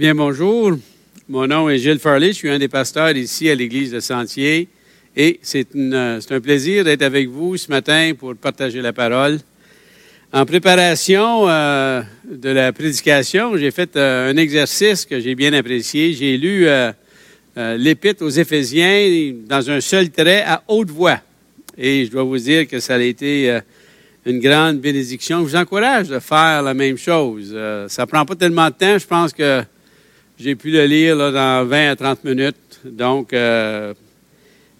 Bien, bonjour. Mon nom est Gilles Farley. Je suis un des pasteurs ici à l'Église de Sentier. Et c'est un plaisir d'être avec vous ce matin pour partager la parole. En préparation euh, de la prédication, j'ai fait euh, un exercice que j'ai bien apprécié. J'ai lu euh, l'Épître aux Éphésiens dans un seul trait à haute voix. Et je dois vous dire que ça a été une grande bénédiction. Je vous encourage de faire la même chose. ça prend pas tellement de temps. Je pense que j'ai pu le lire dans 20 à 30 minutes. Donc, euh,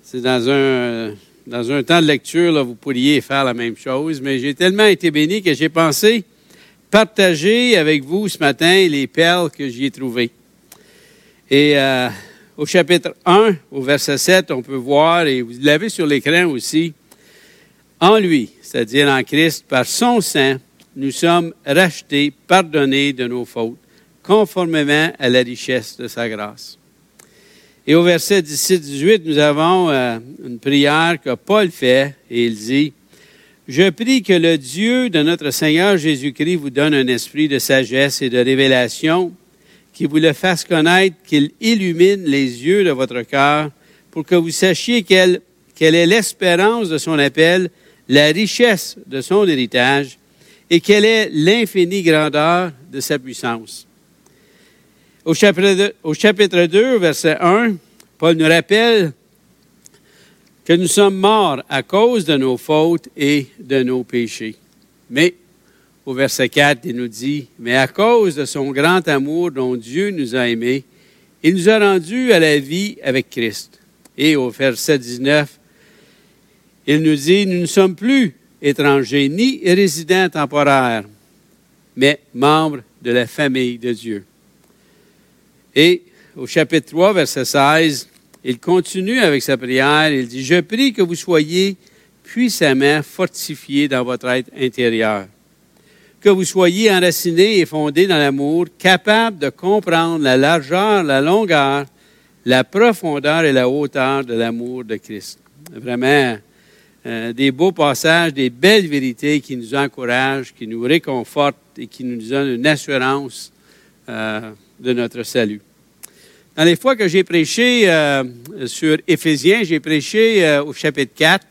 c'est dans un, dans un temps de lecture, là, vous pourriez faire la même chose. Mais j'ai tellement été béni que j'ai pensé partager avec vous ce matin les perles que j'y ai trouvées. Et euh, au chapitre 1, au verset 7, on peut voir, et vous l'avez sur l'écran aussi, en lui, c'est-à-dire en Christ, par son sang, nous sommes rachetés, pardonnés de nos fautes conformément à la richesse de sa grâce. Et au verset 17-18, nous avons euh, une prière que Paul fait et il dit, Je prie que le Dieu de notre Seigneur Jésus-Christ vous donne un esprit de sagesse et de révélation, qui vous le fasse connaître, qu'il illumine les yeux de votre cœur, pour que vous sachiez quelle, quelle est l'espérance de son appel, la richesse de son héritage, et quelle est l'infinie grandeur de sa puissance au chapitre, 2, verset 1, Paul nous rappelle que nous sommes morts à cause de nos fautes et de nos péchés. Mais au verset 4, il nous dit, mais à cause de son grand amour dont Dieu nous a aimés, il nous a rendus à la vie avec Christ. Et au verset 19, il nous dit, nous ne sommes plus étrangers ni résidents temporaires, mais membres de la famille de Dieu. Et au chapitre 3, verset 16, il continue avec sa prière. Il dit, Je prie que vous soyez puissamment fortifiés dans votre être intérieur, que vous soyez enracinés et fondés dans l'amour, capables de comprendre la largeur, la longueur, la profondeur et la hauteur de l'amour de Christ. Vraiment, euh, des beaux passages, des belles vérités qui nous encouragent, qui nous réconfortent et qui nous donnent une assurance euh, de notre salut. Dans les fois que j'ai prêché euh, sur Éphésiens, j'ai prêché euh, au chapitre 4.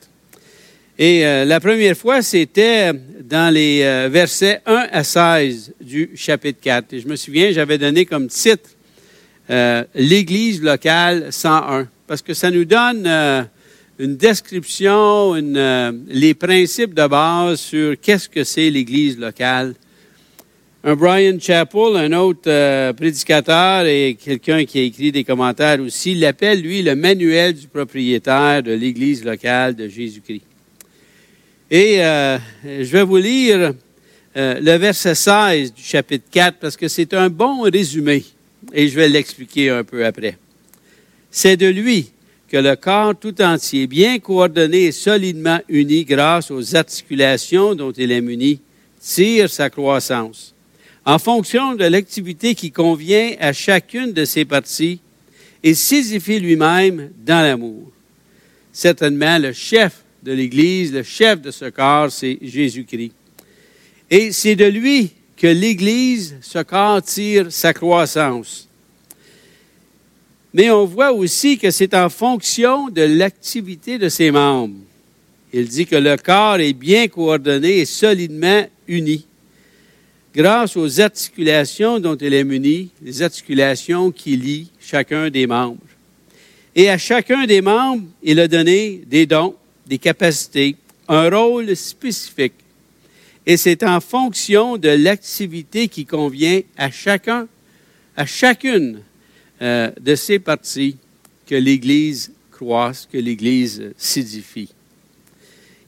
Et euh, la première fois, c'était dans les versets 1 à 16 du chapitre 4. Et je me souviens, j'avais donné comme titre L'Église locale 101, parce que ça nous donne une description, les principes de base sur qu'est-ce que c'est l'Église locale un Brian Chappell, un autre euh, prédicateur et quelqu'un qui a écrit des commentaires aussi, l'appelle, lui, le manuel du propriétaire de l'Église locale de Jésus-Christ. Et euh, je vais vous lire euh, le verset 16 du chapitre 4 parce que c'est un bon résumé et je vais l'expliquer un peu après. C'est de lui que le corps tout entier, bien coordonné et solidement uni grâce aux articulations dont il est muni, tire sa croissance en fonction de l'activité qui convient à chacune de ses parties et s'édifie lui-même dans l'amour. Certainement, le chef de l'Église, le chef de ce corps, c'est Jésus-Christ. Et c'est de lui que l'Église, ce corps, tire sa croissance. Mais on voit aussi que c'est en fonction de l'activité de ses membres. Il dit que le corps est bien coordonné et solidement uni grâce aux articulations dont il est muni, les articulations qui lient chacun des membres. Et à chacun des membres, il a donné des dons, des capacités, un rôle spécifique. Et c'est en fonction de l'activité qui convient à chacun, à chacune euh, de ces parties que l'Église croisse, que l'Église s'édifie.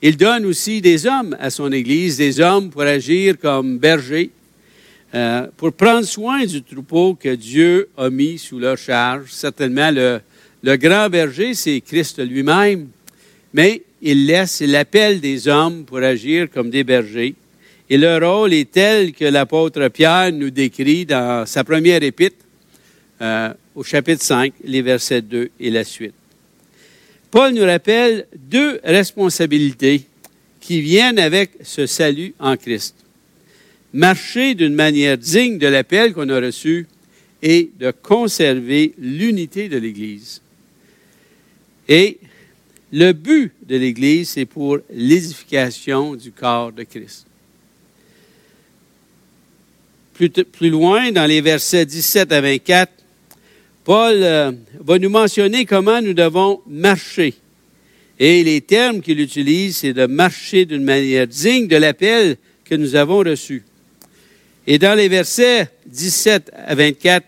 Il donne aussi des hommes à son Église, des hommes pour agir comme bergers, euh, pour prendre soin du troupeau que Dieu a mis sous leur charge. Certainement, le, grand berger, c'est Christ lui-même, mais il laisse l'appel des hommes pour agir comme des bergers. Et leur rôle est tel que l'apôtre Pierre nous décrit dans sa première épître, euh, au chapitre 5, les versets 2 et la suite. Paul nous rappelle deux responsabilités qui viennent avec ce salut en Christ. Marcher d'une manière digne de l'appel qu'on a reçu et de conserver l'unité de l'Église. Et le but de l'Église, c'est pour l'édification du corps de Christ. Plus, loin, dans les versets 17 à 24, Paul euh, va nous mentionner comment nous devons marcher. Et les termes qu'il utilise, c'est de marcher d'une manière digne de l'appel que nous avons reçu. Et dans les versets 17 à 24,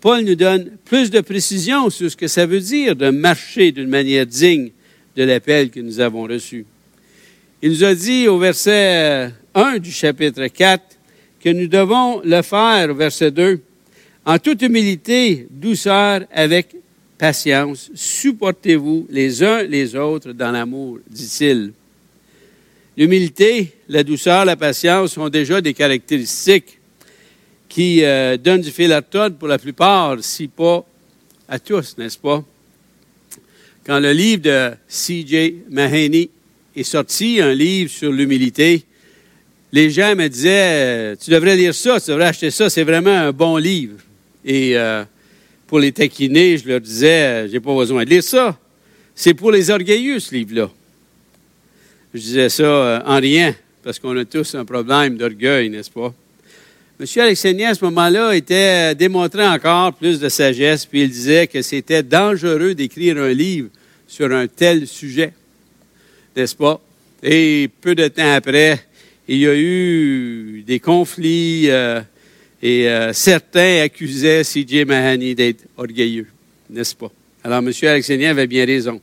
Paul nous donne plus de précision sur ce que ça veut dire de marcher d'une manière digne de l'appel que nous avons reçu. Il nous a dit au verset 1 du chapitre 4 que nous devons le faire au verset 2 en toute humilité, douceur, avec patience, supportez-vous les uns les autres dans l'amour, dit-il. L'humilité, la douceur, la patience sont déjà des caractéristiques qui euh, donnent du fil à retordre pour la plupart, si pas à tous, n'est-ce pas? Quand le livre de C.J. Mahaney est sorti, un livre sur l'humilité, les gens me disaient, tu devrais lire ça, tu devrais acheter ça, c'est vraiment un bon livre. Et euh, pour les taquiner, je leur disais, j'ai pas besoin de lire ça. C'est pour les orgueilleux, ce livre-là. Je disais ça euh, en rien, parce qu'on a tous un problème d'orgueil, n'est-ce pas? M. Alexandrien, à ce moment-là, était démontré encore plus de sagesse, puis il disait que c'était dangereux d'écrire un livre sur un tel sujet, n'est-ce pas? Et peu de temps après, il y a eu des conflits euh, et euh, certains accusaient C.J. Mahoney d'être orgueilleux, n'est-ce pas? Alors, M. Alexandrien avait bien raison.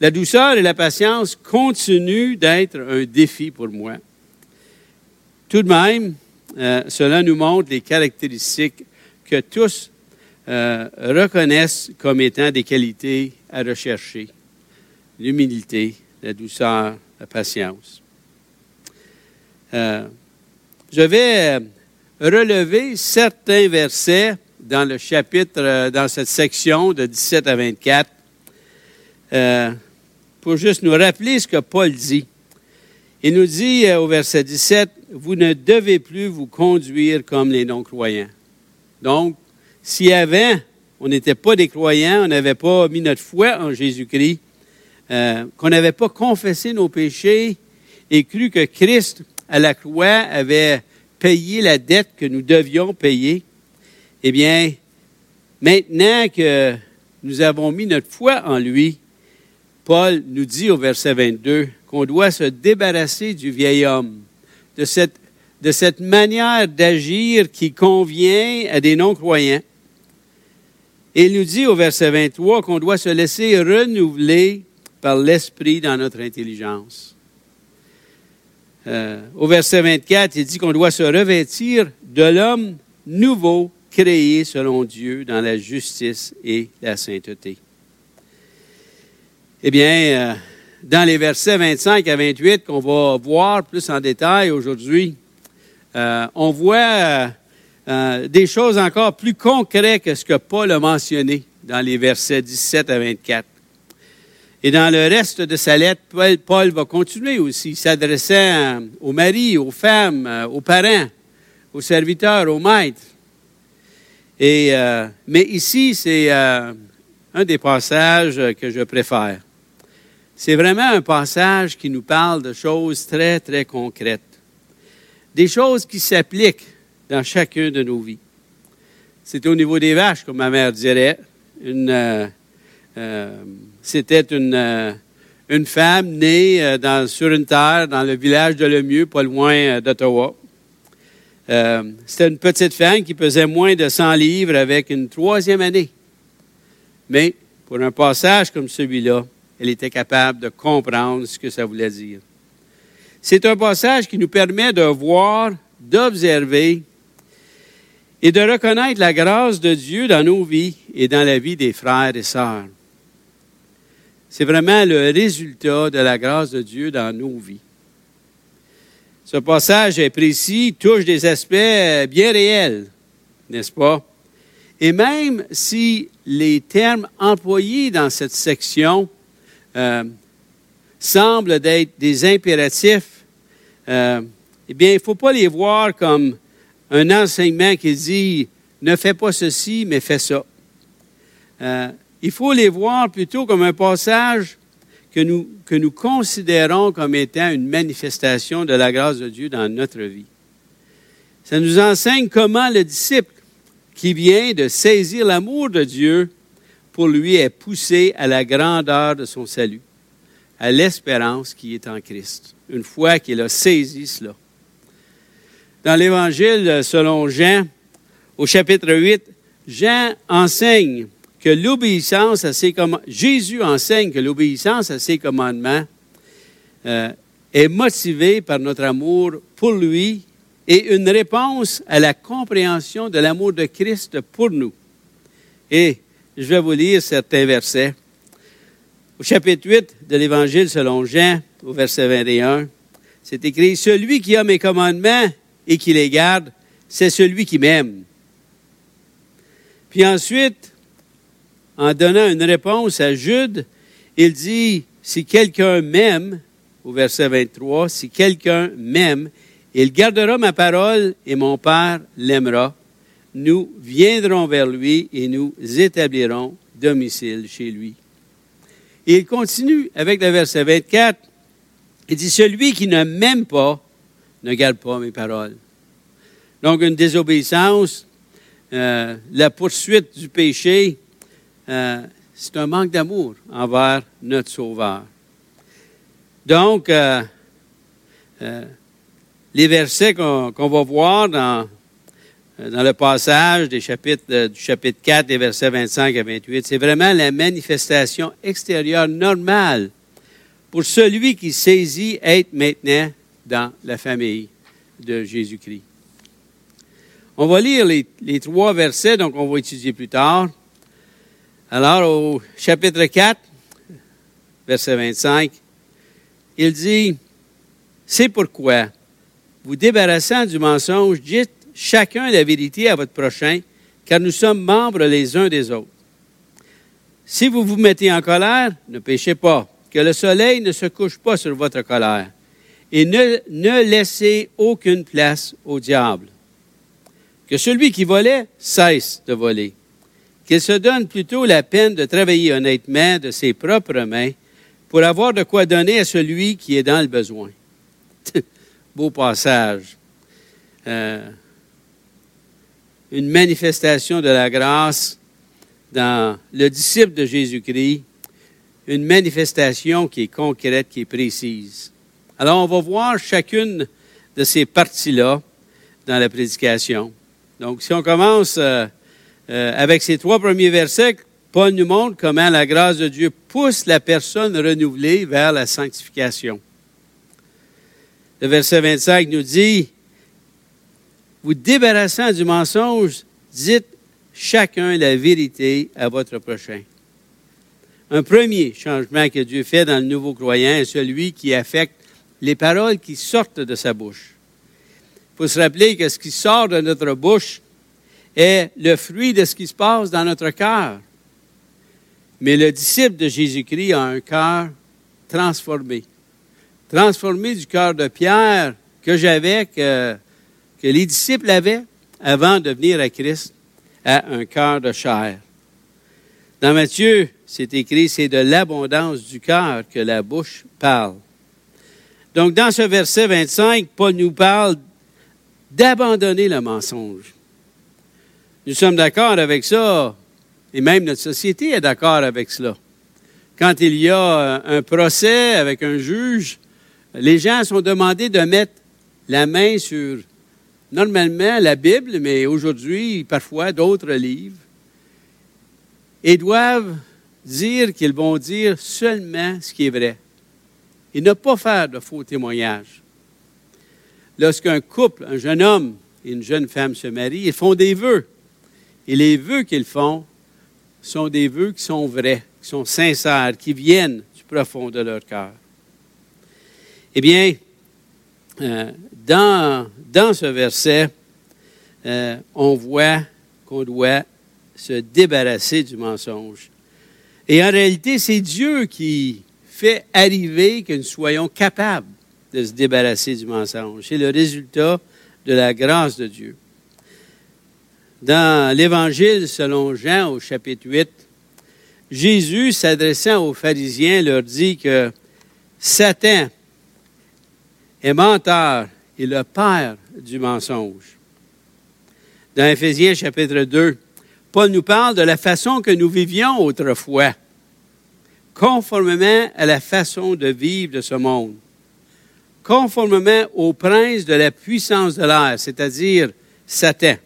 La douceur et la patience continuent d'être un défi pour moi. Tout de même, euh, cela nous montre les caractéristiques que tous euh, reconnaissent comme étant des qualités à rechercher. L'humilité, la douceur, la patience. je vais relever certains versets dans le chapitre, euh, dans cette section de 17 à 24, euh, pour juste nous rappeler ce que Paul dit. Il nous dit euh, au verset 17, vous ne devez plus vous conduire comme les non-croyants. Donc, si avant, on n'était pas des croyants, on n'avait pas mis notre foi en Jésus-Christ, qu'on n'avait pas confessé nos péchés et cru que Christ, à la croix, avait payer la dette que nous devions payer, eh bien, maintenant que nous avons mis notre foi en lui, Paul nous dit au verset 22 qu'on doit se débarrasser du vieil homme, de cette, de cette manière d'agir qui convient à des non-croyants. Il nous dit au verset 23 qu'on doit se laisser renouveler par l'Esprit dans notre intelligence. Euh, au verset 24, il dit qu'on doit se revêtir de l'homme nouveau créé selon Dieu dans la justice et la sainteté. Eh bien, euh, dans les versets 25 à 28 qu'on va voir plus en détail aujourd'hui, euh, on voit des choses encore plus concrètes que ce que Paul a mentionné dans les versets 17 à 24. Et dans le reste de sa lettre, Paul, va continuer aussi, s'adressant aux maris, aux femmes, euh, aux parents, aux serviteurs, aux maîtres. Et, euh, mais ici, c'est euh, un des passages que je préfère. C'est vraiment un passage qui nous parle de choses très, très concrètes. Des choses qui s'appliquent dans chacune de nos vies. C'est au niveau des vaches, comme ma mère dirait, une, euh, c'était une, euh, une femme née euh, dans, sur une terre dans le village de Lemieux, pas loin d'Ottawa. C'était une petite femme qui pesait moins de 100 livres avec une troisième année. Mais pour un passage comme celui-là, elle était capable de comprendre ce que ça voulait dire. C'est un passage qui nous permet de voir, d'observer et de reconnaître la grâce de Dieu dans nos vies et dans la vie des frères et sœurs. C'est vraiment le résultat de la grâce de Dieu dans nos vies. Ce passage est précis, touche des aspects bien réels, n'est-ce pas? Et même si les termes employés dans cette section euh, semblent être des impératifs, euh, eh bien, il ne faut pas les voir comme un enseignement qui dit ne fais pas ceci, mais fais ça. Euh, il faut les voir plutôt comme un passage que nous, que nous considérons comme étant une manifestation de la grâce de Dieu dans notre vie. Ça nous enseigne comment le disciple qui vient de saisir l'amour de Dieu pour lui est poussé à la grandeur de son salut, à l'espérance qui est en Christ, une fois qu'il a saisi cela. Dans l'Évangile selon Jean, au chapitre 8, Jean enseigne que l'obéissance à ses commandements, Jésus enseigne que l'obéissance à ses commandements euh, est motivée par notre amour pour lui et une réponse à la compréhension de l'amour de Christ pour nous. Et je vais vous lire certains versets. Au chapitre 8 de l'Évangile selon Jean, au verset 21, c'est écrit, Celui qui a mes commandements et qui les garde, c'est celui qui m'aime. Puis ensuite, en donnant une réponse à Jude, il dit, si quelqu'un m'aime, au verset 23, si quelqu'un m'aime, il gardera ma parole et mon Père l'aimera. Nous viendrons vers lui et nous établirons domicile chez lui. Et il continue avec le verset 24. Il dit, celui qui ne m'aime pas ne garde pas mes paroles. Donc une désobéissance, euh, la poursuite du péché, euh, c'est un manque d'amour envers notre Sauveur. Donc, euh, les versets qu'on va voir dans, dans le passage du chapitre 4, des versets 25 à 28, c'est vraiment la manifestation extérieure normale pour celui qui saisit être maintenant dans la famille de Jésus-Christ. On va lire les, les, trois versets, donc on va étudier plus tard. Alors, au chapitre 4, verset 25, il dit, C'est pourquoi, vous débarrassant du mensonge, dites chacun la vérité à votre prochain, car nous sommes membres les uns des autres. Si vous vous mettez en colère, ne péchez pas, que le soleil ne se couche pas sur votre colère, et ne, laissez aucune place au diable que celui qui volait cesse de voler, qu'il se donne plutôt la peine de travailler honnêtement de ses propres mains pour avoir de quoi donner à celui qui est dans le besoin. Beau passage. Euh, une manifestation de la grâce dans le disciple de Jésus-Christ, une manifestation qui est concrète, qui est précise. Alors, on va voir chacune de ces parties-là dans la prédication. Donc, si on commence euh, euh, avec ces trois premiers versets, Paul nous montre comment la grâce de Dieu pousse la personne renouvelée vers la sanctification. Le verset 25 nous dit, vous débarrassant du mensonge, dites chacun la vérité à votre prochain. Un premier changement que Dieu fait dans le nouveau croyant est celui qui affecte les paroles qui sortent de sa bouche. Il faut se rappeler que ce qui sort de notre bouche est le fruit de ce qui se passe dans notre cœur. Mais le disciple de Jésus-Christ a un cœur transformé. Transformé du cœur de Pierre que j'avais, que, que les disciples avaient avant de venir à Christ, à un cœur de chair. Dans Matthieu, c'est écrit, c'est de l'abondance du cœur que la bouche parle. Donc, dans ce verset 25, Paul nous parle d'abandonner le mensonge. Nous sommes d'accord avec ça, et même notre société est d'accord avec cela. Quand il y a un procès avec un juge, les gens sont demandés de mettre la main sur, normalement, la Bible, mais aujourd'hui, parfois, d'autres livres, et doivent dire qu'ils vont dire seulement ce qui est vrai et ne pas faire de faux témoignages lorsqu'un couple, un jeune homme et une jeune femme se marient, ils font des vœux. Et les vœux qu'ils font sont des vœux qui sont vrais, qui sont sincères, qui viennent du profond de leur cœur. Eh bien, euh, dans, ce verset, euh, on voit qu'on doit se débarrasser du mensonge. Et en réalité, c'est Dieu qui fait arriver que nous soyons capables de se débarrasser du mensonge. C'est le résultat de la grâce de Dieu. Dans l'Évangile selon Jean au chapitre 8, Jésus, s'adressant aux pharisiens, leur dit que Satan est menteur et le père du mensonge. Dans Éphésiens chapitre 2, Paul nous parle de la façon que nous vivions autrefois, conformément à la façon de vivre de ce monde, conformément au prince de la puissance de l'air, c'est-à-dire Satan.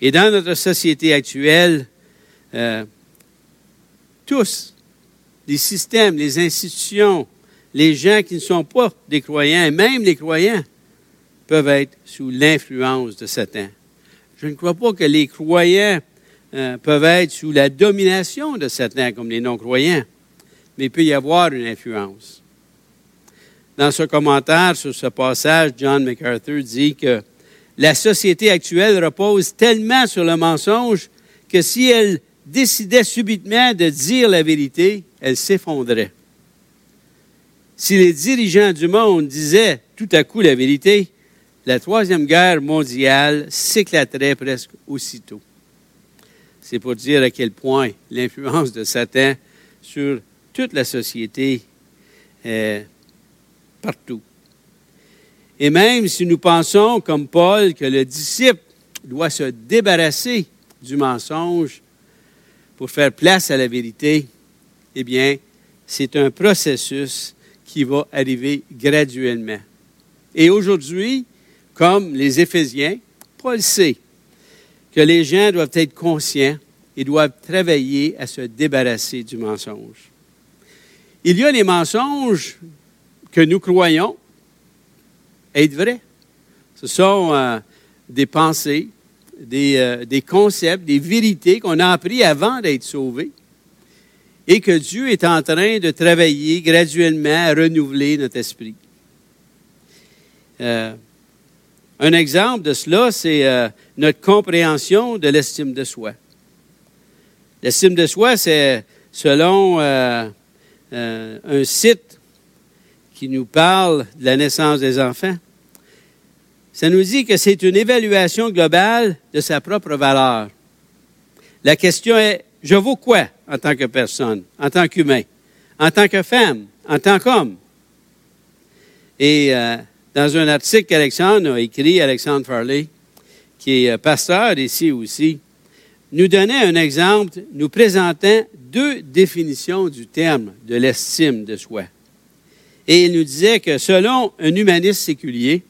Et dans notre société actuelle, euh, tous, les systèmes, les institutions, les gens qui ne sont pas des croyants, et même les croyants, peuvent être sous l'influence de Satan. Je ne crois pas que les croyants euh, peuvent être sous la domination de Satan comme les non-croyants, mais il peut y avoir une influence. Dans ce commentaire sur ce passage, John MacArthur dit que la société actuelle repose tellement sur le mensonge que si elle décidait subitement de dire la vérité, elle s'effondrait. Si les dirigeants du monde disaient tout à coup la vérité, la Troisième Guerre mondiale s'éclaterait presque aussitôt. C'est pour dire à quel point l'influence de Satan sur toute la société est partout. Et même si nous pensons, comme Paul, que le disciple doit se débarrasser du mensonge pour faire place à la vérité, eh bien, c'est un processus qui va arriver graduellement. Et aujourd'hui, comme les Éphésiens, Paul sait que les gens doivent être conscients et doivent travailler à se débarrasser du mensonge. Il y a les mensonges que nous croyons être vrai? Ce sont euh, des pensées, des, euh, des, concepts, des vérités qu'on a appris avant d'être sauvés et que Dieu est en train de travailler graduellement à renouveler notre esprit. Euh, un exemple de cela, c'est notre compréhension de l'estime de soi. L'estime de soi, c'est selon un site qui nous parle de la naissance des enfants, ça nous dit que c'est une évaluation globale de sa propre valeur. La question est, je vaux quoi en tant que personne, en tant qu'humain, en tant que femme, en tant qu'homme? Et euh, dans un article qu'Alexandre a écrit, Alexandre Farley, qui est euh, pasteur ici aussi, nous donnait un exemple, nous présentant deux définitions du terme de l'estime de soi. Et il nous disait que selon un humaniste séculier,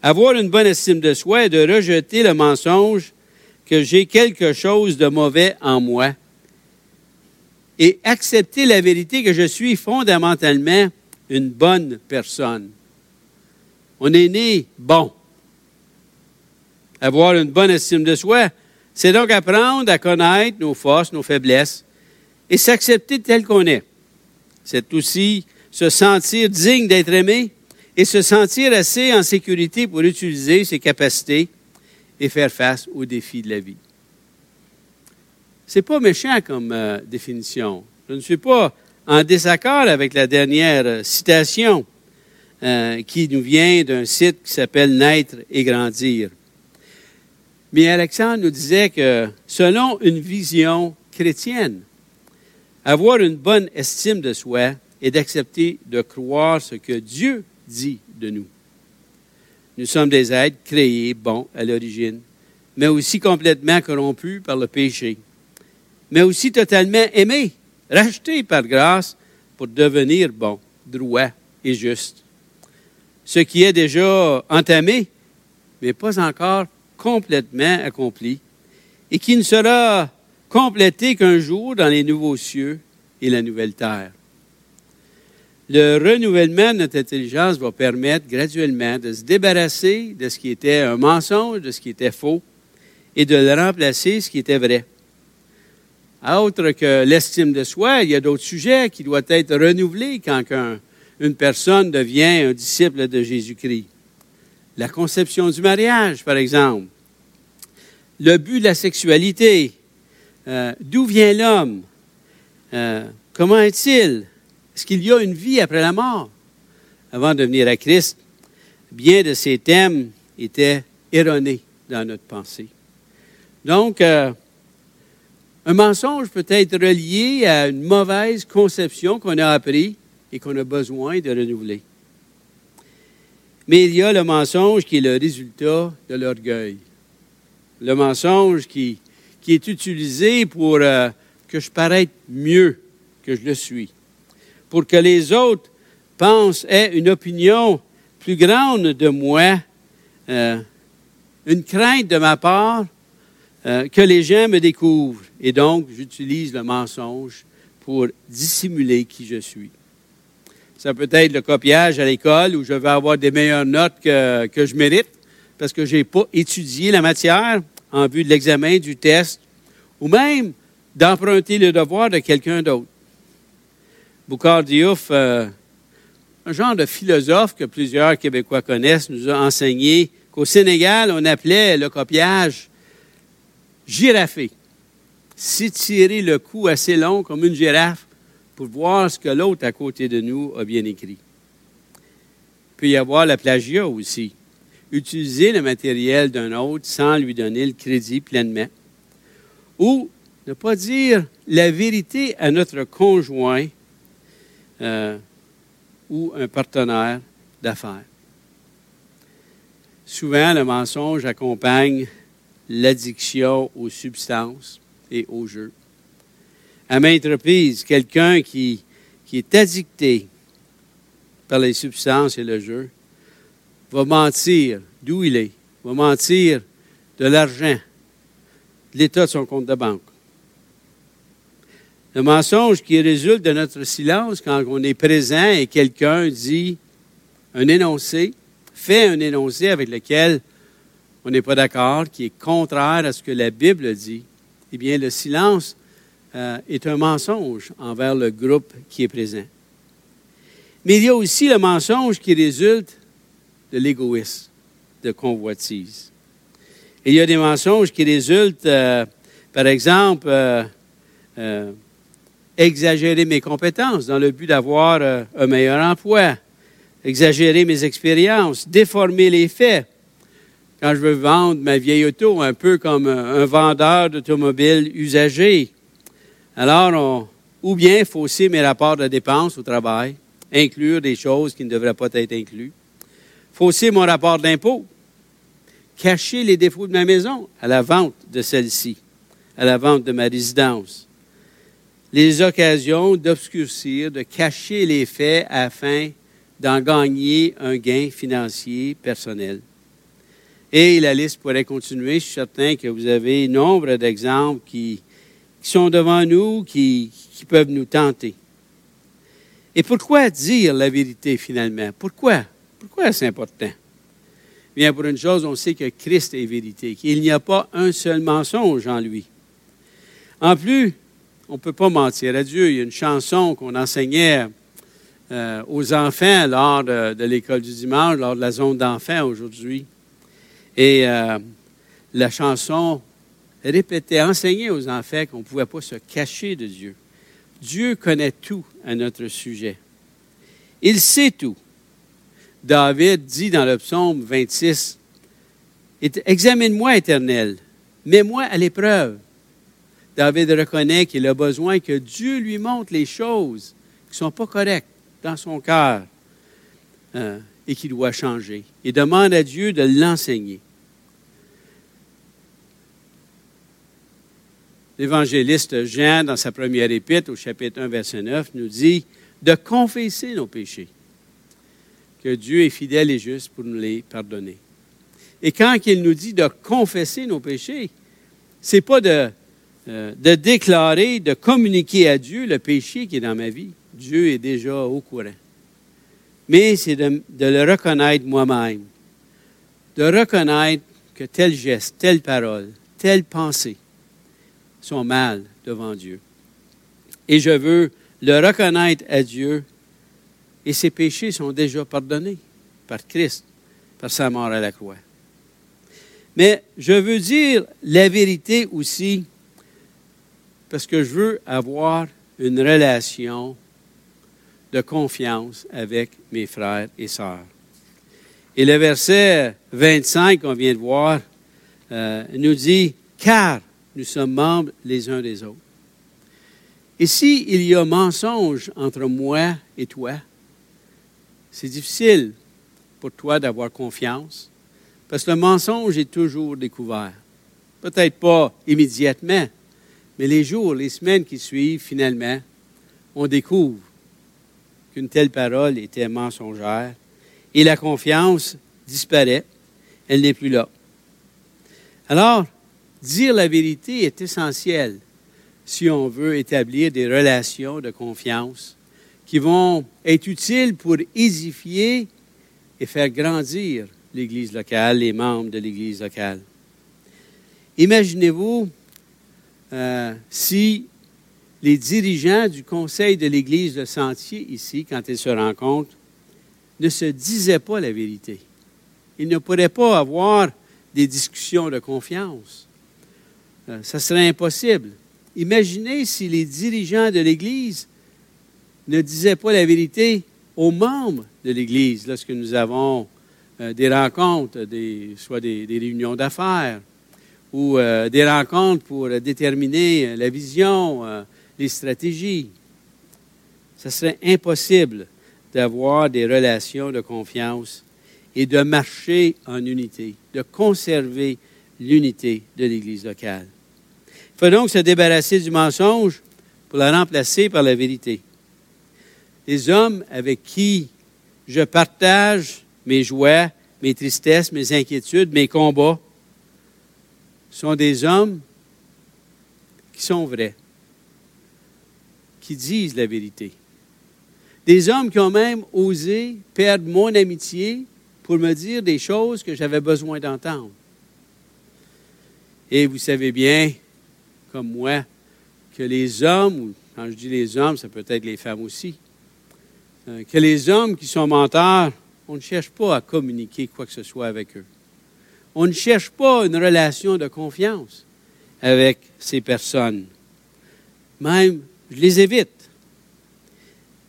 avoir une bonne estime de soi est de rejeter le mensonge que j'ai quelque chose de mauvais en moi et accepter la vérité que je suis fondamentalement une bonne personne. On est né bon. Avoir une bonne estime de soi, c'est donc apprendre à connaître nos forces, nos faiblesses et s'accepter tel qu'on est. C'est aussi se sentir digne d'être aimé et se sentir assez en sécurité pour utiliser ses capacités et faire face aux défis de la vie. C'est pas méchant comme euh, définition. Je ne suis pas en désaccord avec la dernière euh, citation euh, qui nous vient d'un site qui s'appelle Naître et grandir. Mais Alexandre nous disait que selon une vision chrétienne, avoir une bonne estime de soi, et d'accepter de croire ce que Dieu dit de nous. Nous sommes des êtres créés bons à l'origine, mais aussi complètement corrompus par le péché, mais aussi totalement aimés, rachetés par grâce pour devenir bons, droits et justes. Ce qui est déjà entamé, mais pas encore complètement accompli, et qui ne sera complété qu'un jour dans les nouveaux cieux et la nouvelle terre. Le renouvellement de notre intelligence va permettre graduellement de se débarrasser de ce qui était un mensonge, de ce qui était faux, et de remplacer ce qui était vrai. Autre que l'estime de soi, il y a d'autres sujets qui doivent être renouvelés quand une personne devient un disciple de Jésus-Christ. La conception du mariage, par exemple. Le but de la sexualité. Euh, d'où vient l'homme? Euh, comment est-il? Est-ce qu'il y a une vie après la mort? Avant de venir à Christ, bien de ces thèmes étaient erronés dans notre pensée. Donc, euh, un mensonge peut être relié à une mauvaise conception qu'on a appris et qu'on a besoin de renouveler. Mais il y a le mensonge qui est le résultat de l'orgueil. Le mensonge qui, est utilisé pour euh, que je paraisse mieux que je le suis, pour que les autres pensent, aient une opinion plus grande de moi, euh, une crainte de ma part, euh, que les gens me découvrent. Et donc, j'utilise le mensonge pour dissimuler qui je suis. Ça peut être le copiage à l'école où je vais avoir des meilleures notes que, que je mérite parce que je n'ai pas étudié la matière en vue de l'examen, du test, ou même d'emprunter le devoir de quelqu'un d'autre. Boucard Diouf, euh, un genre de philosophe que plusieurs Québécois connaissent, nous a enseigné qu'au Sénégal, on appelait le copiage girafé. S'étirer le cou assez long comme une girafe pour voir ce que l'autre à côté de nous a bien écrit. Il peut y avoir la plagiat aussi. Utiliser le matériel d'un autre sans lui donner le crédit pleinement. Ou ne pas dire la vérité à notre conjoint euh, ou un partenaire d'affaires. Souvent, le mensonge accompagne l'addiction aux substances et aux jeux à maintes reprises, quelqu'un qui, qui est addicté par les substances et le jeu va mentir d'où il est, va mentir de l'argent, de l'état de son compte de banque. Le mensonge qui résulte de notre silence quand on est présent et quelqu'un dit un énoncé, fait un énoncé avec lequel on n'est pas d'accord, qui est contraire à ce que la Bible dit, eh bien, le silence euh, est un mensonge envers le groupe qui est présent. Mais il y a aussi le mensonge qui résulte de l'égoïsme, de convoitise. il y a des mensonges qui résultent, euh, par exemple, euh, exagérer mes compétences dans le but d'avoir un meilleur emploi, exagérer mes expériences, déformer les faits. Quand je veux vendre ma vieille auto, un peu comme un vendeur d'automobiles usagés, alors, ou bien fausser mes rapports de dépenses au travail, inclure des choses qui ne devraient pas être incluses, fausser mon rapport d'impôt, cacher les défauts de ma maison à la vente de celle-ci, à la vente de ma résidence, les occasions d'obscurcir, de cacher les faits afin d'en gagner un gain financier personnel. Et la liste pourrait continuer. Je suis certain que vous avez nombre d'exemples qui, qui sont devant nous, qui, peuvent nous tenter. Et pourquoi dire la vérité finalement? Pourquoi? Pourquoi c'est important? Bien, pour une chose, on sait que Christ est vérité, qu'il n'y a pas un seul mensonge en lui. En plus, on ne peut pas mentir à Dieu. Il y a une chanson qu'on enseignait euh, aux enfants lors de, l'école du dimanche, lors de la zone d'enfants aujourd'hui. Et euh, la chanson répéter, enseigner aux enfants qu'on ne pouvait pas se cacher de Dieu. Dieu connaît tout à notre sujet. Il sait tout. David dit dans le psaume 26, Examine-moi, Éternel, mets-moi à l'épreuve. David reconnaît qu'il a besoin que Dieu lui montre les choses qui ne sont pas correctes dans son cœur euh, et qui doit changer. Il demande à Dieu de l'enseigner. l'évangéliste Jean, dans sa première épître, au chapitre 1, verset 9, nous dit de confesser nos péchés, que Dieu est fidèle et juste pour nous les pardonner. Et quand il nous dit de confesser nos péchés, ce n'est pas de, euh, de déclarer, de communiquer à Dieu le péché qui est dans ma vie. Dieu est déjà au courant. Mais c'est de, de le reconnaître moi-même, de reconnaître que tel geste, telle parole, telle pensée, sont mal devant Dieu. Et je veux le reconnaître à Dieu et ses péchés sont déjà pardonnés par Christ, par sa mort à la croix. Mais je veux dire la vérité aussi parce que je veux avoir une relation de confiance avec mes frères et sœurs. Et le verset 25 qu'on vient de voir euh, nous dit, car nous sommes membres les uns des autres. Et s'il il y a mensonge entre moi et toi, c'est difficile pour toi d'avoir confiance, parce que le mensonge est toujours découvert. Peut-être pas immédiatement, mais les jours, les semaines qui suivent, finalement, on découvre qu'une telle parole était mensongère et la confiance disparaît, elle n'est plus là. Alors, dire la vérité est essentiel si on veut établir des relations de confiance qui vont être utiles pour édifier et faire grandir l'Église locale, les membres de l'Église locale. Imaginez-vous euh, si les dirigeants du conseil de l'Église de Sentier ici, quand ils se rencontrent, ne se disaient pas la vérité. Ils ne pourraient pas avoir des discussions de confiance. Euh, ça serait impossible. Imaginez si les dirigeants de l'Église ne disaient pas la vérité aux membres de l'Église lorsque nous avons euh, des rencontres, des, soit des, réunions d'affaires ou euh, des rencontres pour déterminer la vision, les stratégies. Ce serait impossible d'avoir des relations de confiance et de marcher en unité, de conserver l'unité de l'Église locale. Il faut donc se débarrasser du mensonge pour la remplacer par la vérité. Les hommes avec qui je partage mes joies, mes tristesses, mes inquiétudes, mes combats, sont des hommes qui sont vrais, qui disent la vérité. Des hommes qui ont même osé perdre mon amitié pour me dire des choses que j'avais besoin d'entendre. Et vous savez bien, comme moi, que les hommes, quand je dis les hommes, ça peut être les femmes aussi, euh, que les hommes qui sont menteurs, on ne cherche pas à communiquer quoi que ce soit avec eux. On ne cherche pas une relation de confiance avec ces personnes. Même, je les évite.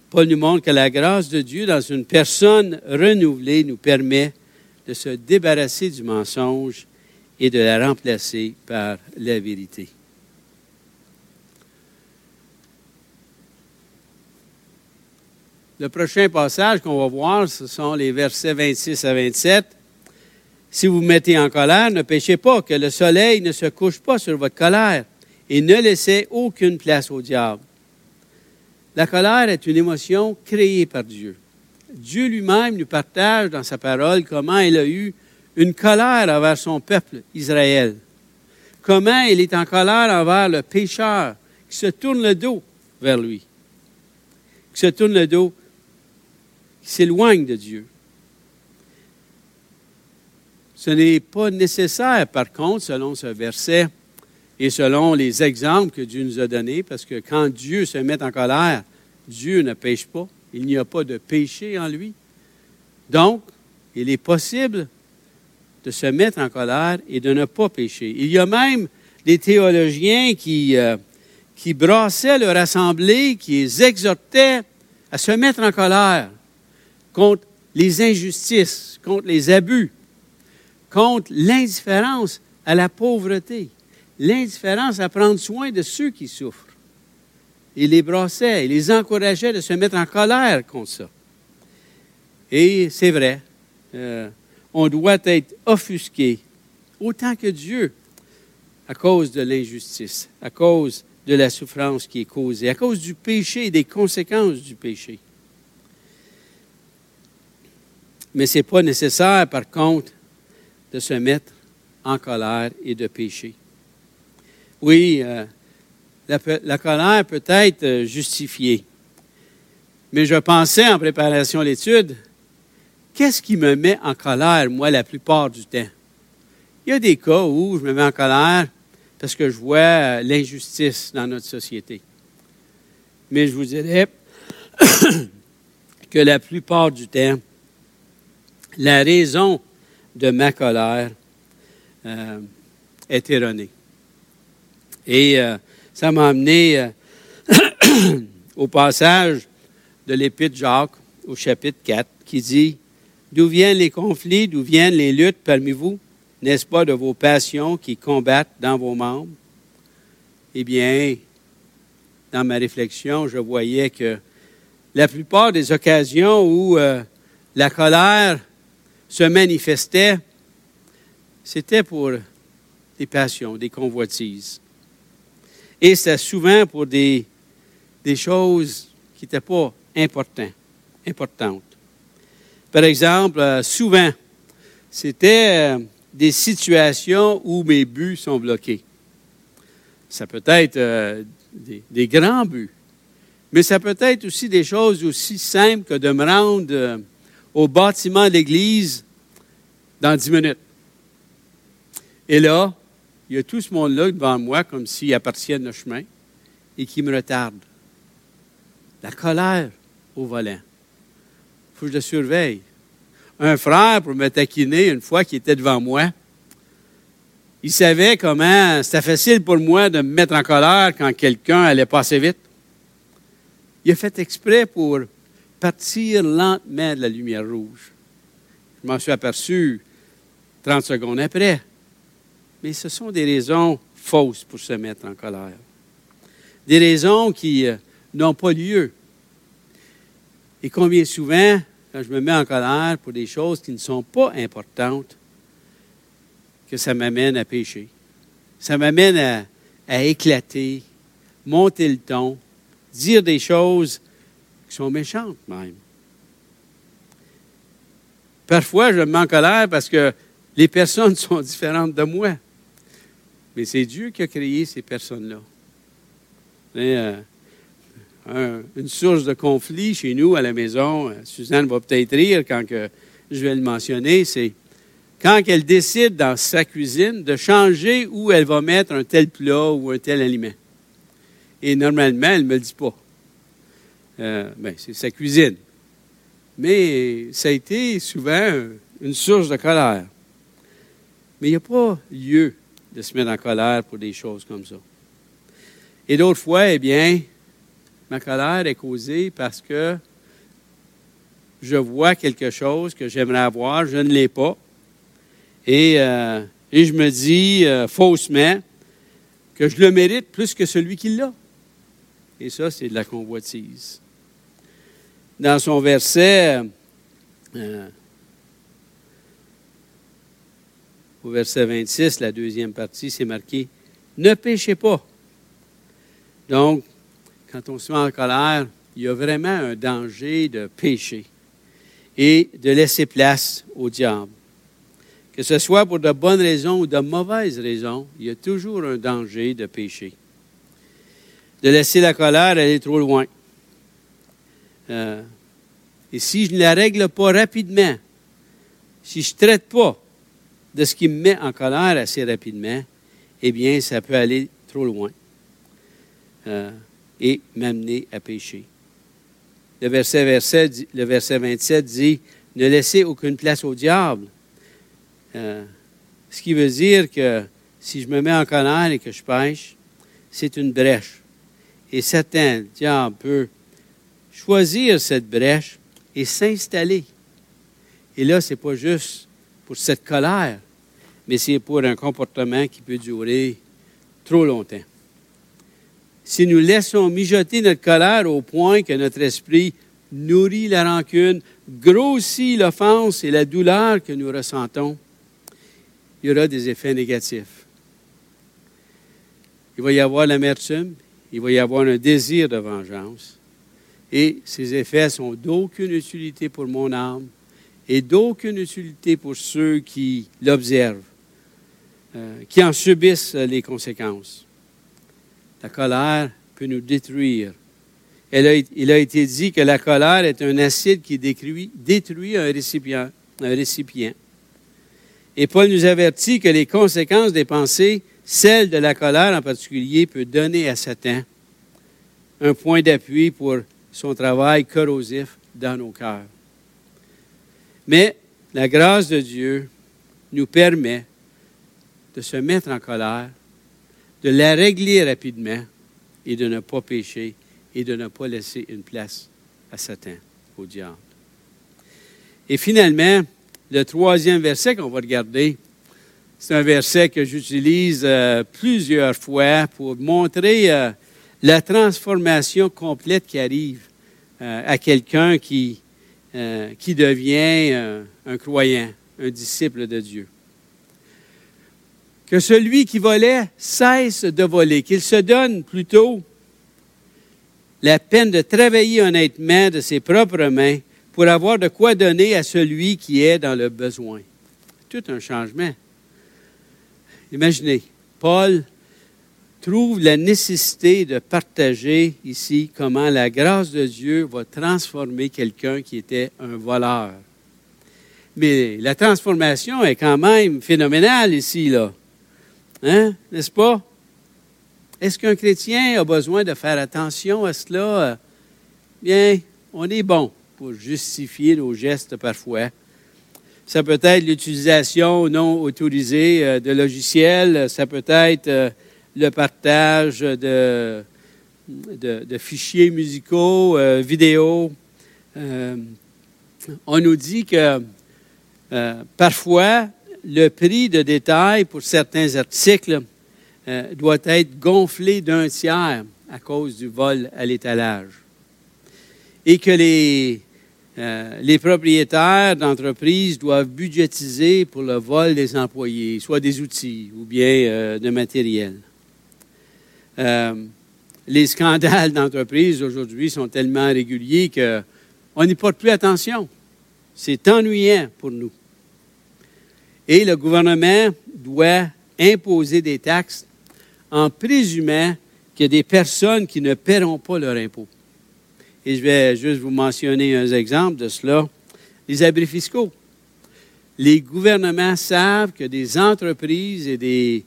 Paul nous montre que la grâce de Dieu dans une personne renouvelée nous permet de se débarrasser du mensonge et de la remplacer par la vérité. Le prochain passage qu'on va voir, ce sont les versets 26 à 27. Si vous mettez en colère, ne péchez pas, que le soleil ne se couche pas sur votre colère, et ne laissez aucune place au diable. La colère est une émotion créée par Dieu. Dieu lui-même nous partage dans sa parole comment il a eu une colère envers son peuple Israël. Comment il est en colère envers le pécheur qui se tourne le dos vers lui, qui se tourne le dos, qui s'éloigne de Dieu. Ce n'est pas nécessaire, par contre, selon ce verset, et selon les exemples que Dieu nous a donnés, parce que quand Dieu se met en colère, Dieu ne pêche pas. Il n'y a pas de péché en lui. Donc, il est possible de se mettre en colère et de ne pas pécher. Il y a même des théologiens qui, euh, qui brassaient leur assemblée, qui les exhortaient à se mettre en colère contre les injustices, contre les abus, contre l'indifférence à la pauvreté l'indifférence à prendre soin de ceux qui souffrent. Il les brassait, il les encourageait de se mettre en colère contre ça. Et c'est vrai, euh, on doit être offusqué autant que Dieu à cause de l'injustice, à cause de la souffrance qui est causée, à cause du péché et des conséquences du péché. Mais ce n'est pas nécessaire, par contre, de se mettre en colère et de pécher. Oui, euh, la, colère peut être euh, justifiée. Mais je pensais en préparation à l'étude, qu'est-ce qui me met en colère, moi, la plupart du temps? Il y a des cas où je me mets en colère parce que je vois euh, l'injustice dans notre société. Mais je vous dirais que la plupart du temps, la raison de ma colère est erronée. Et euh, ça m'a amené euh, au passage de l'Épître Jacques, au chapitre 4, qui dit D'où viennent les conflits, d'où viennent les luttes parmi vous? N'est-ce pas, de vos passions qui combattent dans vos membres? Eh bien, dans ma réflexion, je voyais que la plupart des occasions où euh, la colère se manifestait, c'était pour des passions, des convoitises. Et c'était souvent pour des, des choses qui n'étaient pas importantes. Par exemple, euh, souvent, c'était euh, des situations où mes buts sont bloqués. Ça peut être euh, des, grands buts, mais ça peut être aussi des choses aussi simples que de me rendre au bâtiment de l'Église dans dix minutes. Et là, il y a tout ce monde-là devant moi comme s'il appartient à notre chemin et qui me retarde. La colère au volant. Il faut que je le surveille. Un frère, pour me taquiner une fois qu'il était devant moi, il savait comment c'était facile pour moi de me mettre en colère quand quelqu'un allait passer vite. Il a fait exprès pour partir lentement de la lumière rouge. Je m'en suis aperçu 30 secondes après. Mais ce sont des raisons fausses pour se mettre en colère. Des raisons qui euh, n'ont pas lieu. Et combien souvent, quand je me mets en colère pour des choses qui ne sont pas importantes, que ça m'amène à pécher. Ça m'amène à, éclater, monter le ton, dire des choses sont méchantes même. Parfois, je me mets en colère parce que les personnes sont différentes de moi. Mais c'est Dieu qui a créé ces personnes-là. Euh, une source de conflit chez nous à la maison, euh, Suzanne va peut-être rire quand je vais le mentionner, c'est quand elle décide dans sa cuisine de changer où elle va mettre un tel plat ou un tel aliment. Et normalement, elle ne me le dit pas. Euh, ben, c'est sa cuisine. Mais ça a été souvent une source de colère. Mais il n'y a pas lieu de se mettre en colère pour des choses comme ça. Et d'autres fois, eh bien, ma colère est causée parce que je vois quelque chose que j'aimerais avoir, je ne l'ai pas. Et, euh, et je me dis euh, faussement que je le mérite plus que celui qui l'a. Et ça, c'est de la convoitise. Dans son verset, euh, au verset 26, la deuxième partie, c'est marqué Ne péchez pas. Donc, quand on se met en colère, il y a vraiment un danger de pécher et de laisser place au diable. Que ce soit pour de bonnes raisons ou de mauvaises raisons, il y a toujours un danger de pécher. De laisser la colère aller trop loin. Euh, et si je ne la règle pas rapidement, si je ne traite pas de ce qui me met en colère assez rapidement, eh bien, ça peut aller trop loin euh, et m'amener à pécher. Le verset, verset, le verset 27 dit Ne laissez aucune place au diable. Euh, ce qui veut dire que si je me mets en colère et que je pêche, c'est une brèche. Et Satan, le diable, peut choisir cette brèche et s'installer. Et là, ce n'est pas juste pour cette colère, mais c'est pour un comportement qui peut durer trop longtemps. Si nous laissons mijoter notre colère au point que notre esprit nourrit la rancune, grossit l'offense et la douleur que nous ressentons, il y aura des effets négatifs. Il va y avoir l'amertume, il va y avoir un désir de vengeance, et ces effets sont d'aucune utilité pour mon âme et d'aucune utilité pour ceux qui l'observent. Euh, qui en subissent les conséquences. La colère peut nous détruire. il a été dit que la colère est un acide qui détruit, détruit un, récipient, un récipient. Et Paul nous avertit que les conséquences des pensées, celles de la colère en particulier, peut donner à Satan un point d'appui pour son travail corrosif dans nos cœurs. Mais la grâce de Dieu nous permet de se mettre en colère, de la régler rapidement et de ne pas pécher et de ne pas laisser une place à Satan, au diable. Et finalement, le troisième verset qu'on va regarder, C'est un verset que j'utilise euh, plusieurs fois pour montrer euh, la transformation complète qui arrive euh, à quelqu'un qui, qui devient un croyant, un disciple de Dieu. Que celui qui volait cesse de voler, qu'il se donne plutôt la peine de travailler honnêtement de ses propres mains pour avoir de quoi donner à celui qui est dans le besoin. Tout un changement. Imaginez, Paul trouve la nécessité de partager ici comment la grâce de Dieu va transformer quelqu'un qui était un voleur. Mais la transformation est quand même phénoménale ici, là. Hein? N'est-ce pas? Est-ce qu'un chrétien a besoin de faire attention à cela? Bien, on est bon pour justifier nos gestes parfois. Ça peut être l'utilisation non autorisée euh, de logiciels, ça peut être euh, le partage de, fichiers musicaux, euh, vidéos. on nous dit que parfois, le prix de détail pour certains articles doit être gonflé d'un tiers à cause du vol à l'étalage. Et que les euh, propriétaires d'entreprises doivent budgétiser pour le vol des employés, soit des outils ou bien euh, de matériel. Euh, les scandales d'entreprise aujourd'hui sont tellement réguliers qu'on n'y porte plus attention. C'est ennuyant pour nous. Et le gouvernement doit imposer des taxes en présumant qu'il y a des personnes qui ne paieront pas leur impôt. Et je vais juste vous mentionner un exemple de cela. Les abris fiscaux. Les gouvernements savent que des entreprises et des,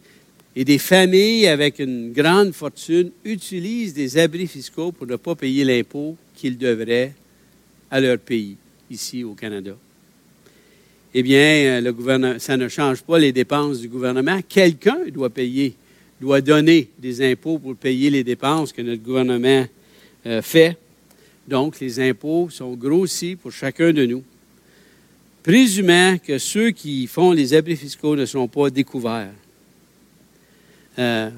et des familles avec une grande fortune utilisent des abris fiscaux pour ne pas payer l'impôt qu'ils devraient à leur pays, ici au Canada. Eh bien, gouvernement, ça ne change pas les dépenses du gouvernement. Quelqu'un doit payer, doit donner des impôts pour payer les dépenses que notre gouvernement euh, fait. Donc, les impôts sont grossis pour chacun de nous, présumant que ceux qui font les abris fiscaux ne sont pas découverts. Euh,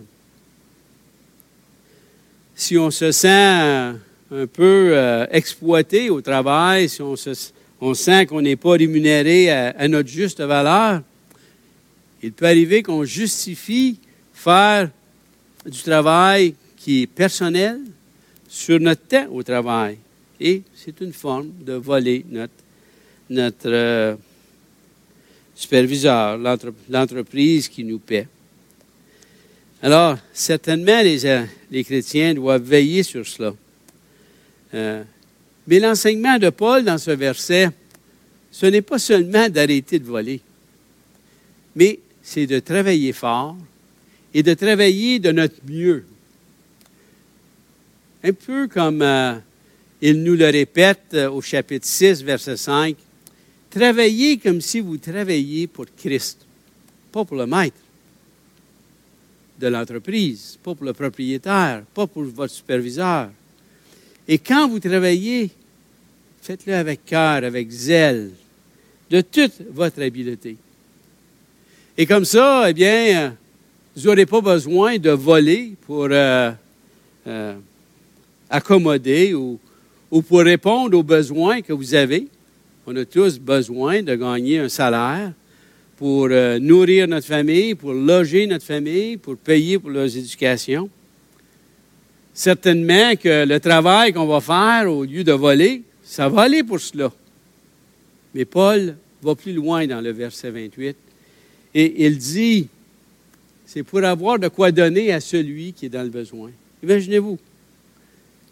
si on se sent un peu euh, exploité au travail, si on, sent qu'on n'est pas rémunéré à, notre juste valeur, il peut arriver qu'on justifie faire du travail qui est personnel, sur notre temps au travail. Et c'est une forme de voler notre, notre euh, superviseur, l'entreprise qui nous paie. Alors, certainement, les, euh, les, chrétiens doivent veiller sur cela. Euh, mais l'enseignement de Paul dans ce verset, ce n'est pas seulement d'arrêter de voler, mais c'est de travailler fort et de travailler de notre mieux un peu comme euh, il nous le répète au chapitre 6, verset 5. Travaillez comme si vous travailliez pour Christ, pas pour le maître de l'entreprise, pas pour le propriétaire, pas pour votre superviseur. Et quand vous travaillez, faites-le avec cœur, avec zèle, de toute votre habileté. Et comme ça, eh bien, euh, vous n'aurez pas besoin de voler pour accommoder ou, pour répondre aux besoins que vous avez. On a tous besoin de gagner un salaire pour euh, nourrir notre famille, pour loger notre famille, pour payer pour leurs éducations. Certainement que le travail qu'on va faire au lieu de voler, ça va aller pour cela. Mais Paul va plus loin dans le verset 28 et il dit, c'est pour avoir de quoi donner à celui qui est dans le besoin. Imaginez-vous,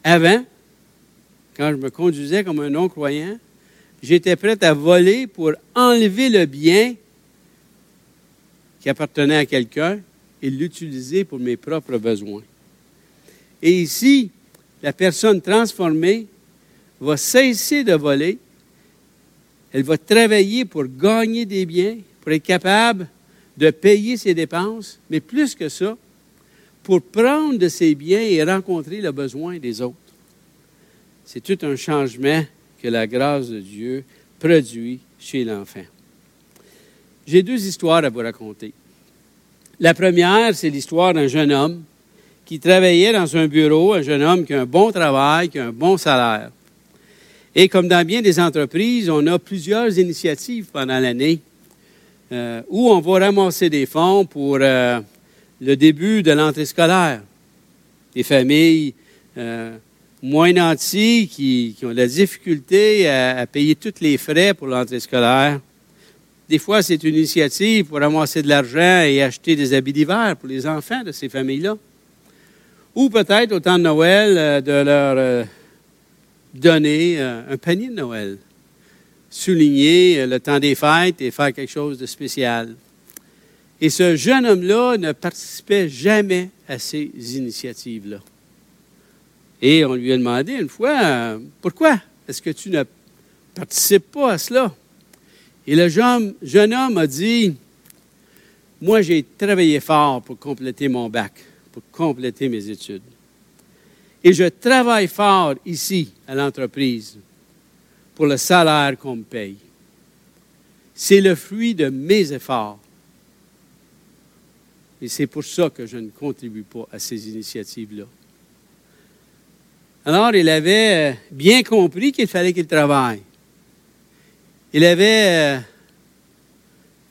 avant, quand je me conduisais comme un non-croyant, j'étais prêt à voler pour enlever le bien qui appartenait à quelqu'un et l'utiliser pour mes propres besoins. Et ici, la personne transformée va cesser de voler, elle va travailler pour gagner des biens, pour être capable de payer ses dépenses, mais plus que ça, pour prendre de ses biens et rencontrer le besoin des autres. C'est tout un changement que la grâce de Dieu produit chez l'enfant. J'ai deux histoires à vous raconter. La première, c'est l'histoire d'un jeune homme qui travaillait dans un bureau, un jeune homme qui a un bon travail, qui a un bon salaire. Et comme dans bien des entreprises, on a plusieurs initiatives pendant l'année euh, où on va ramasser des fonds pour euh, le début de l'entrée scolaire. Des familles euh, moins nantis qui, ont de la difficulté à, payer tous les frais pour l'entrée scolaire. Des fois, c'est une initiative pour ramasser de l'argent et acheter des habits d'hiver pour les enfants de ces familles-là. Ou peut-être au temps de Noël, euh, de leur euh, donner euh, un panier de Noël, souligner le temps des fêtes et faire quelque chose de spécial. Et ce jeune homme-là ne participait jamais à ces initiatives-là. Et on lui a demandé une fois, pourquoi est-ce que tu ne participes pas à cela? Et le jeune, homme a dit, moi j'ai travaillé fort pour compléter mon bac, pour compléter mes études. Et je travaille fort ici à l'entreprise pour le salaire qu'on me paye. C'est le fruit de mes efforts. Et c'est pour ça que je ne contribue pas à ces initiatives-là. Alors, il avait bien compris qu'il fallait qu'il travaille. Il avait euh,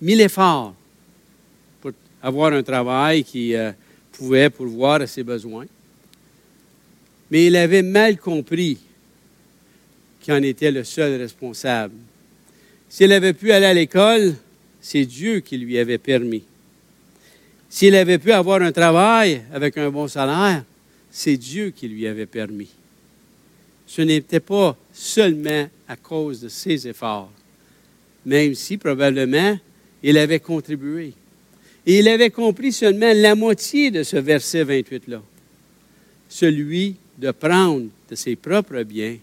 mis l'effort pour avoir un travail qui euh, pouvait pourvoir à ses besoins. Mais il avait mal compris qu'il en était le seul responsable. S'il avait pu aller à l'école, c'est Dieu qui lui avait permis. S'il avait pu avoir un travail avec un bon salaire, c'est Dieu qui lui avait permis ce n'était pas seulement à cause de ses efforts, même si probablement il avait contribué. Et il avait compris seulement la moitié de ce verset 28-là, celui de prendre de ses propres biens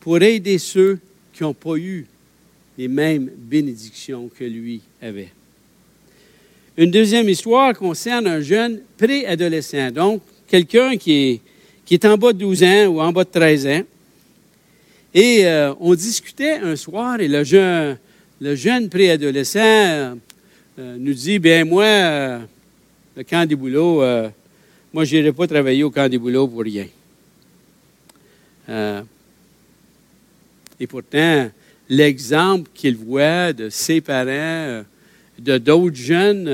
pour aider ceux qui n'ont pas eu les mêmes bénédictions que lui avait. Une deuxième histoire concerne un jeune préadolescent, donc quelqu'un qui est, qui est en bas de 12 ans ou en bas de 13 ans, et euh, on discutait un soir et le jeune, le jeune préadolescent euh, nous dit, bien moi, euh, le camp des boulots, moi je n'irai pas travailler au camp des boulots pour rien. et pourtant, l'exemple qu'il voit de ses parents, de d'autres jeunes,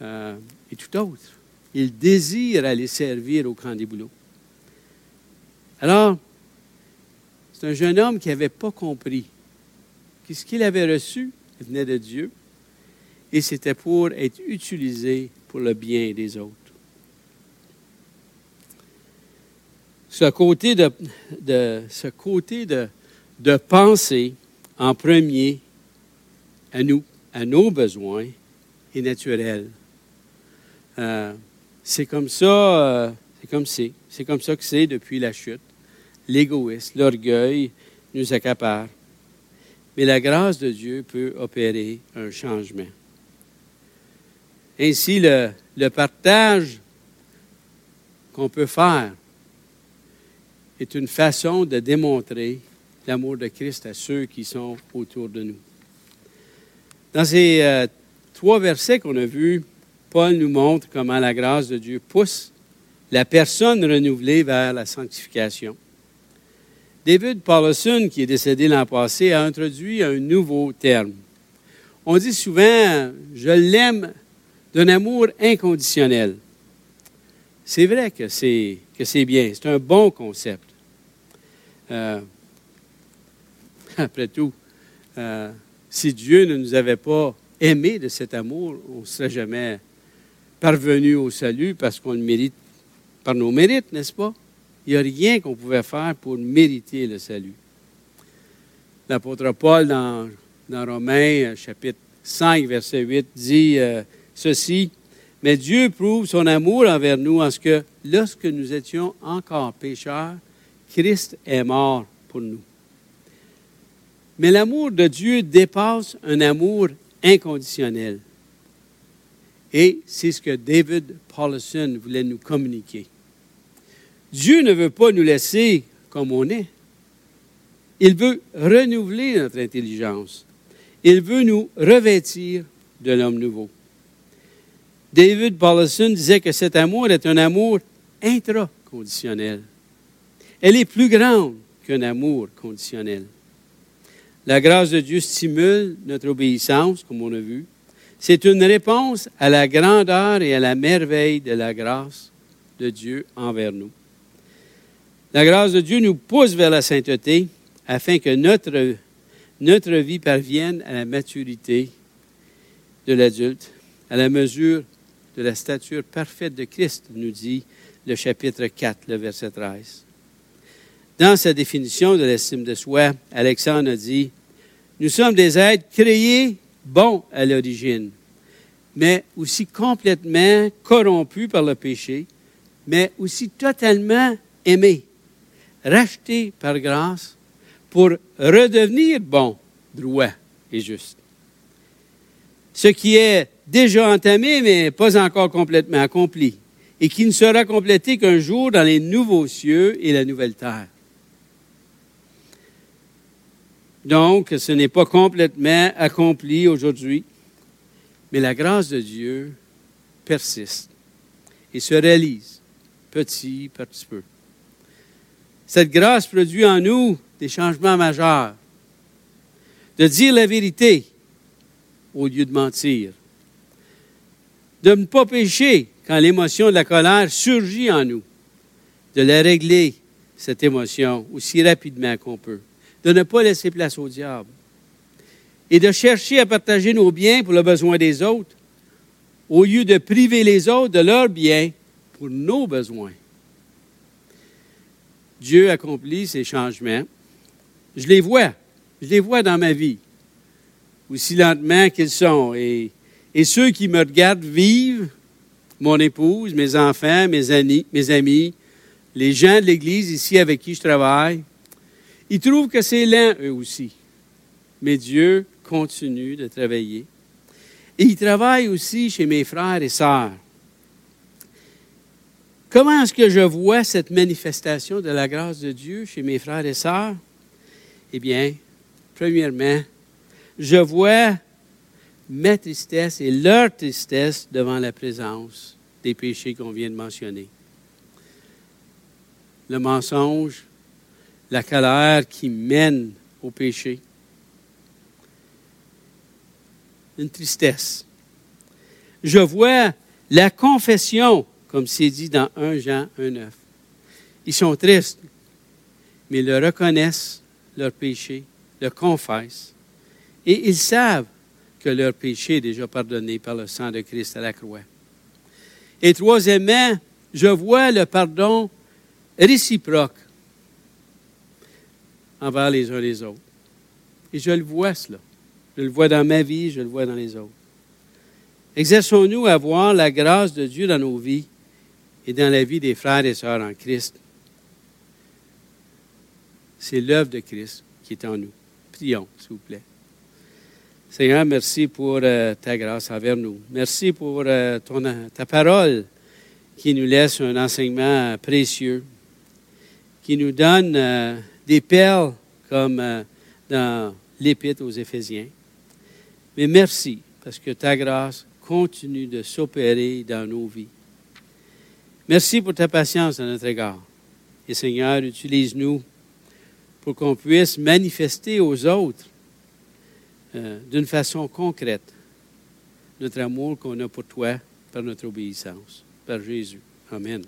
est tout autre. Il désire aller servir au camp des boulots. Alors, c'est un jeune homme qui n'avait pas compris que ce qu'il avait reçu venait de Dieu et c'était pour être utilisé pour le bien des autres. Ce côté de penser en premier à nous, à nos besoins, est naturel. Euh, c'est comme ça, euh, c'est comme c'est, c'est comme ça que c'est depuis la chute l'égoïsme, l'orgueil nous accapare. Mais la grâce de Dieu peut opérer un changement. Ainsi, le, partage qu'on peut faire est une façon de démontrer l'amour de Christ à ceux qui sont autour de nous. Dans ces euh, trois versets qu'on a vus, Paul nous montre comment la grâce de Dieu pousse la personne renouvelée vers la sanctification. David Paulson, qui est décédé l'an passé, a introduit un nouveau terme. On dit souvent, je l'aime d'un amour inconditionnel. C'est vrai que c'est, bien, c'est un bon concept. Euh, après tout, euh, si Dieu ne nous avait pas aimés de cet amour, on ne serait jamais parvenu au salut parce qu'on le mérite par nos mérites, n'est-ce pas? Il n'y a rien qu'on pouvait faire pour mériter le salut. L'apôtre Paul, dans, Romains, chapitre 5, verset 8, dit euh, ceci, Mais Dieu prouve son amour envers nous en ce que, lorsque nous étions encore pécheurs, Christ est mort pour nous. Mais l'amour de Dieu dépasse un amour inconditionnel. Et c'est ce que David Paulson voulait nous communiquer. Dieu ne veut pas nous laisser comme on est. Il veut renouveler notre intelligence. Il veut nous revêtir de l'homme nouveau. David Paulson disait que cet amour est un amour intraconditionnel. Elle est plus grande qu'un amour conditionnel. La grâce de Dieu stimule notre obéissance, comme on a vu. C'est une réponse à la grandeur et à la merveille de la grâce de Dieu envers nous. La grâce de Dieu nous pousse vers la sainteté afin que notre, notre vie parvienne à la maturité de l'adulte, à la mesure de la stature parfaite de Christ, nous dit le chapitre 4, le verset 13. Dans sa définition de l'estime de soi, Alexandre a dit, Nous sommes des êtres créés bons à l'origine, mais aussi complètement corrompus par le péché, mais aussi totalement aimés, rachetés par grâce pour redevenir bons, droits et justes. Ce qui est déjà entamé, mais pas encore complètement accompli, et qui ne sera complété qu'un jour dans les nouveaux cieux et la nouvelle terre. Donc, ce n'est pas complètement accompli aujourd'hui, mais la grâce de Dieu persiste et se réalise petit par petit peu. Cette grâce produit en nous des changements majeurs. De dire la vérité au lieu de mentir. De ne pas pécher quand l'émotion de la colère surgit en nous. De la régler, cette émotion, aussi rapidement qu'on peut. De ne pas laisser place au diable. Et de chercher à partager nos biens pour le besoin des autres, au lieu de priver les autres de leurs biens pour nos besoins. Dieu accomplit ces changements. Je les vois. Je les vois dans ma vie, aussi lentement qu'ils sont. Et, et, ceux qui me regardent vivent, mon épouse, mes enfants, mes amis, mes amis, les gens de l'Église ici avec qui je travaille, ils trouvent que c'est lent, eux aussi. Mais Dieu continue de travailler. Et il travaille aussi chez mes frères et sœurs. Comment est-ce que je vois cette manifestation de la grâce de Dieu chez mes frères et sœurs? Eh bien, premièrement, je vois ma tristesse et leur tristesse devant la présence des péchés qu'on vient de mentionner. Le mensonge, la colère qui mène au péché. Une tristesse. Je vois la confession comme c'est dit dans 1 Jean 1,9. Ils sont tristes, mais ils reconnaissent, leur péché, le confessent, et ils savent que leur péché est déjà pardonné par le sang de Christ à la croix. Et troisièmement, je vois le pardon réciproque envers les uns les autres. Et je le vois, cela. Je le vois dans ma vie, je le vois dans les autres. Exerçons-nous à voir la grâce de Dieu dans nos vies et dans la vie des frères et sœurs en Christ. C'est l'œuvre de Christ qui est en nous. Prions, s'il vous plaît. Seigneur, merci pour euh, ta grâce envers nous. Merci pour euh, ton, ta parole qui nous laisse un enseignement précieux, qui nous donne euh, des perles comme dans l'Épître aux Éphésiens. Mais merci parce que ta grâce continue de s'opérer dans nos vies. Merci pour ta patience à notre égard. Et Seigneur, utilise-nous pour qu'on puisse manifester aux autres euh, d'une façon concrète notre amour qu'on a pour toi par notre obéissance. Par Jésus. Amen.